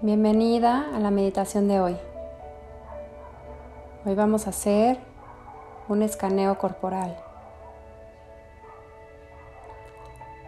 Bienvenida a la meditación de hoy. Hoy vamos a hacer un escaneo corporal.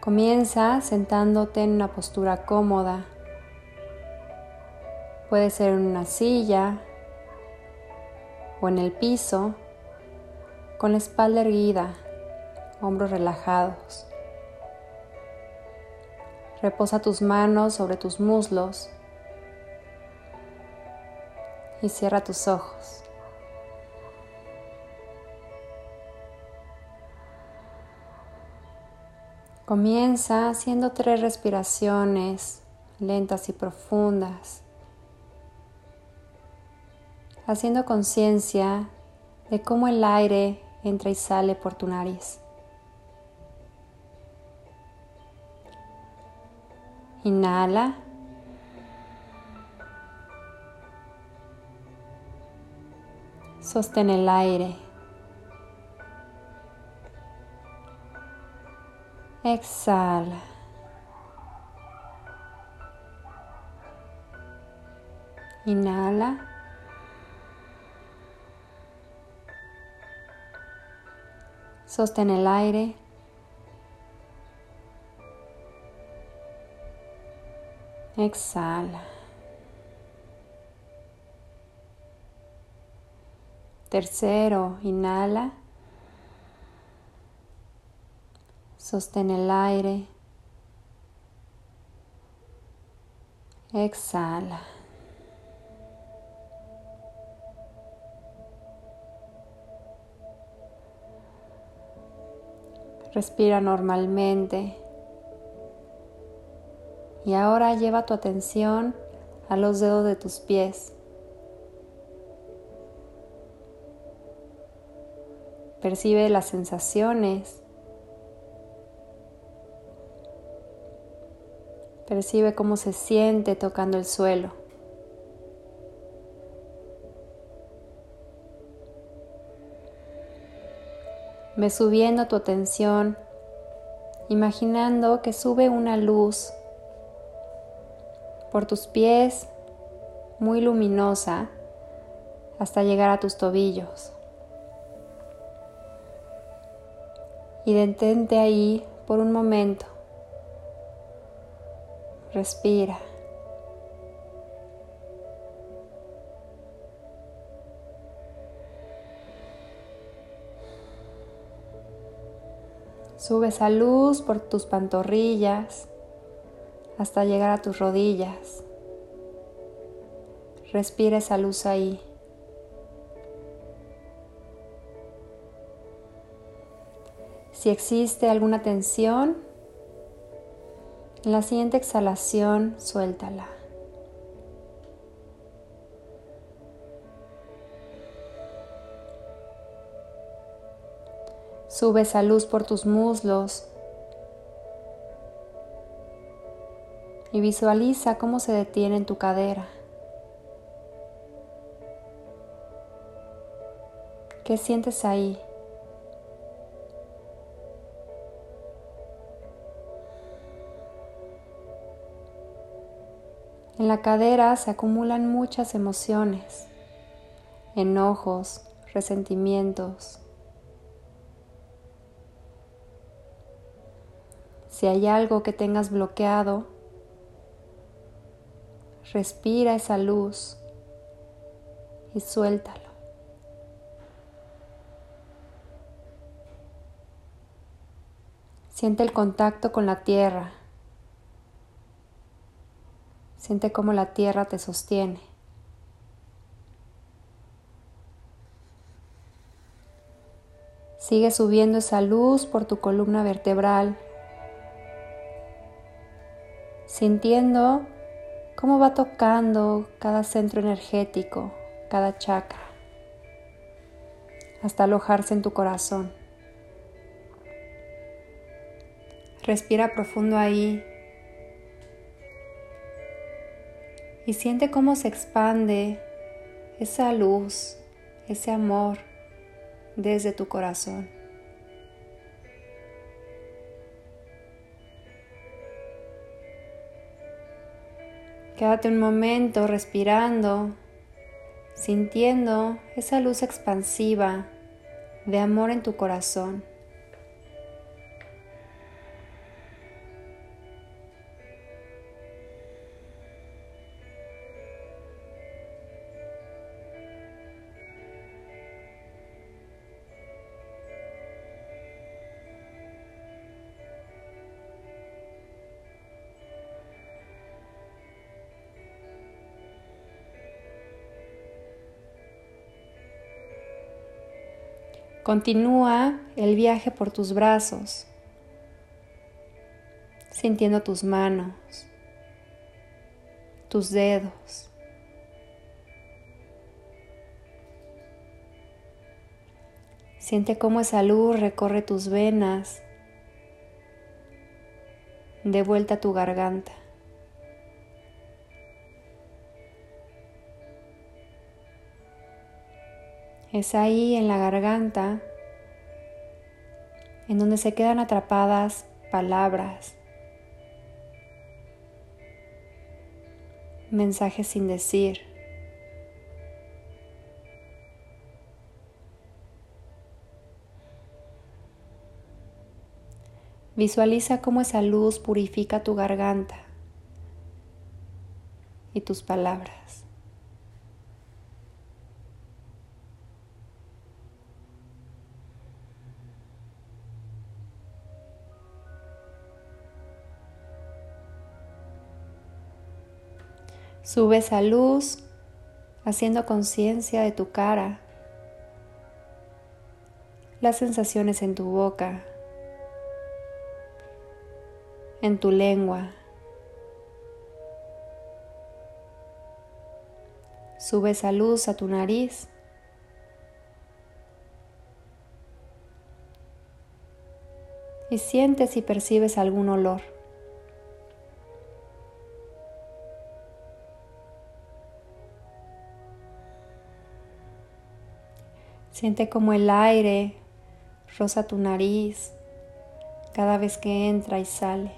Comienza sentándote en una postura cómoda. Puede ser en una silla o en el piso, con la espalda erguida, hombros relajados. Reposa tus manos sobre tus muslos y cierra tus ojos. Comienza haciendo tres respiraciones lentas y profundas, haciendo conciencia de cómo el aire entra y sale por tu nariz. Inhala. Sostén el aire. Exhala. Inhala. Sostén el aire. Exhala. Tercero, inhala. Sostén el aire. Exhala. Respira normalmente. Y ahora lleva tu atención a los dedos de tus pies. Percibe las sensaciones. Percibe cómo se siente tocando el suelo. Ve subiendo tu atención, imaginando que sube una luz por tus pies, muy luminosa, hasta llegar a tus tobillos. Y detente ahí por un momento. Respira. Sube esa luz por tus pantorrillas hasta llegar a tus rodillas. Respira esa luz ahí. Si existe alguna tensión, en la siguiente exhalación suéltala. Sube esa luz por tus muslos y visualiza cómo se detiene en tu cadera. ¿Qué sientes ahí? En la cadera se acumulan muchas emociones, enojos, resentimientos. Si hay algo que tengas bloqueado, respira esa luz y suéltalo. Siente el contacto con la tierra. Siente cómo la tierra te sostiene. Sigue subiendo esa luz por tu columna vertebral, sintiendo cómo va tocando cada centro energético, cada chakra, hasta alojarse en tu corazón. Respira profundo ahí y siente cómo se expande esa luz, ese amor desde tu corazón. Quédate un momento respirando, sintiendo esa luz expansiva de amor en tu corazón. Continúa el viaje por tus brazos, sintiendo tus manos, tus dedos. Siente cómo esa luz recorre tus venas, de vuelta a tu garganta. Es ahí en la garganta en donde se quedan atrapadas palabras, mensajes sin decir. Visualiza cómo esa luz purifica tu garganta y tus palabras. Sube esa luz haciendo conciencia de tu cara, las sensaciones en tu boca, en tu lengua. Sube esa luz a tu nariz. Y sientes y percibes algún olor. Siente como el aire roza tu nariz cada vez que entra y sale.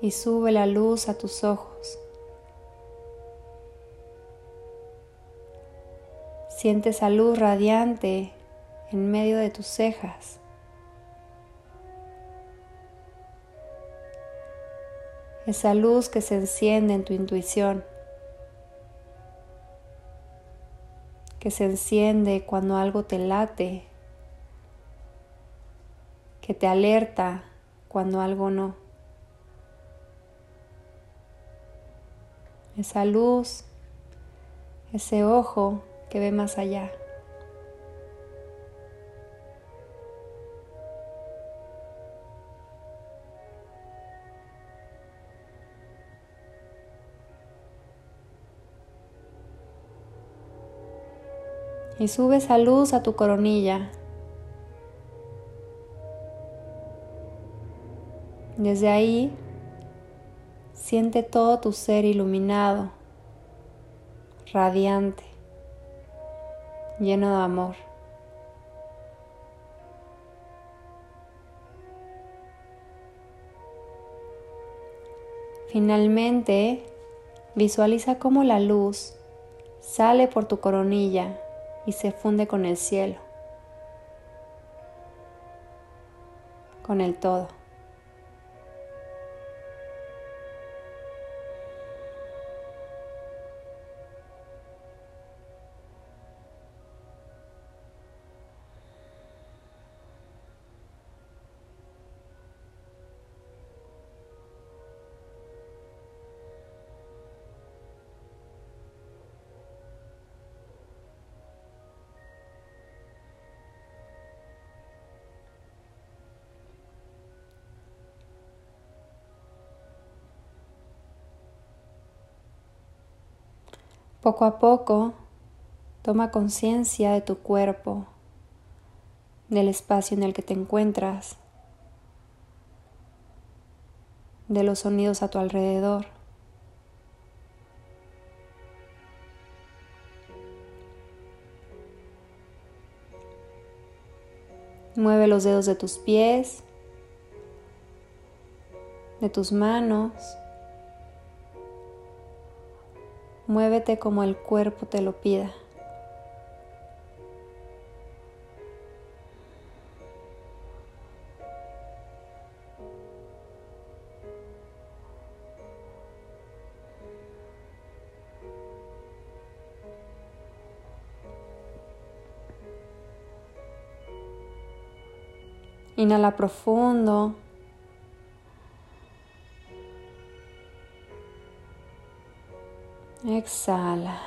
Y sube la luz a tus ojos. Siente esa luz radiante en medio de tus cejas. Esa luz que se enciende en tu intuición, que se enciende cuando algo te late, que te alerta cuando algo no. Esa luz, ese ojo que ve más allá. Y sube esa luz a tu coronilla. Desde ahí, siente todo tu ser iluminado, radiante, lleno de amor. Finalmente, visualiza cómo la luz sale por tu coronilla y se funde con el cielo, con el todo. Poco a poco, toma conciencia de tu cuerpo, del espacio en el que te encuentras, de los sonidos a tu alrededor. Mueve los dedos de tus pies de tus manos. Muévete como el cuerpo te lo pida. Inhala profundo. Exhala.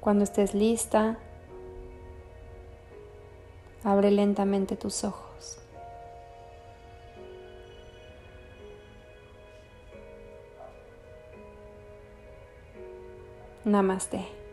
Cuando estés lista, abre lentamente tus ojos. Namaste.